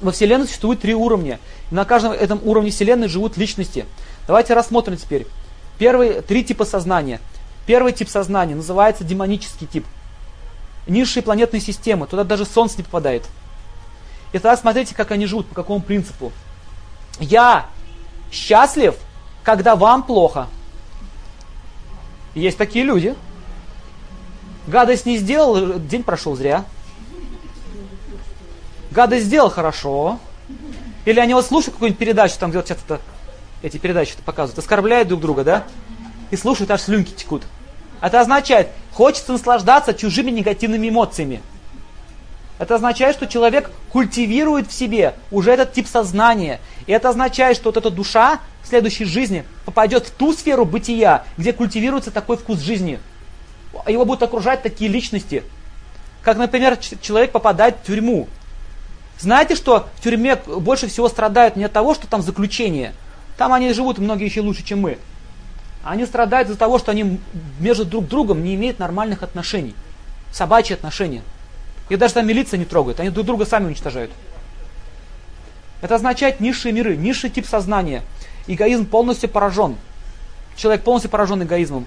во Вселенной существует три уровня. На каждом этом уровне Вселенной живут личности. Давайте рассмотрим теперь. Первый, три типа сознания. Первый тип сознания называется демонический тип. Низшие планетные системы, туда даже Солнце не попадает. И тогда смотрите, как они живут, по какому принципу. Я счастлив, когда вам плохо. Есть такие люди. Гадость не сделал, день прошел зря. Гадость сделал хорошо. Или они вот слушают какую-нибудь передачу, там где часто эти передачи показывают, оскорбляют друг друга, да? И слушают, аж слюнки текут. Это означает, хочется наслаждаться чужими негативными эмоциями. Это означает, что человек культивирует в себе уже этот тип сознания. И это означает, что вот эта душа в следующей жизни попадет в ту сферу бытия, где культивируется такой вкус жизни. Его будут окружать такие личности. Как, например, человек попадает в тюрьму. Знаете, что в тюрьме больше всего страдают не от того, что там заключение. Там они живут, многие еще лучше, чем мы. Они страдают из-за того, что они между друг другом не имеют нормальных отношений. Собачьи отношения. Их даже там милиция не трогает, они друг друга сами уничтожают. Это означает низшие миры, низший тип сознания. Эгоизм полностью поражен. Человек полностью поражен эгоизмом.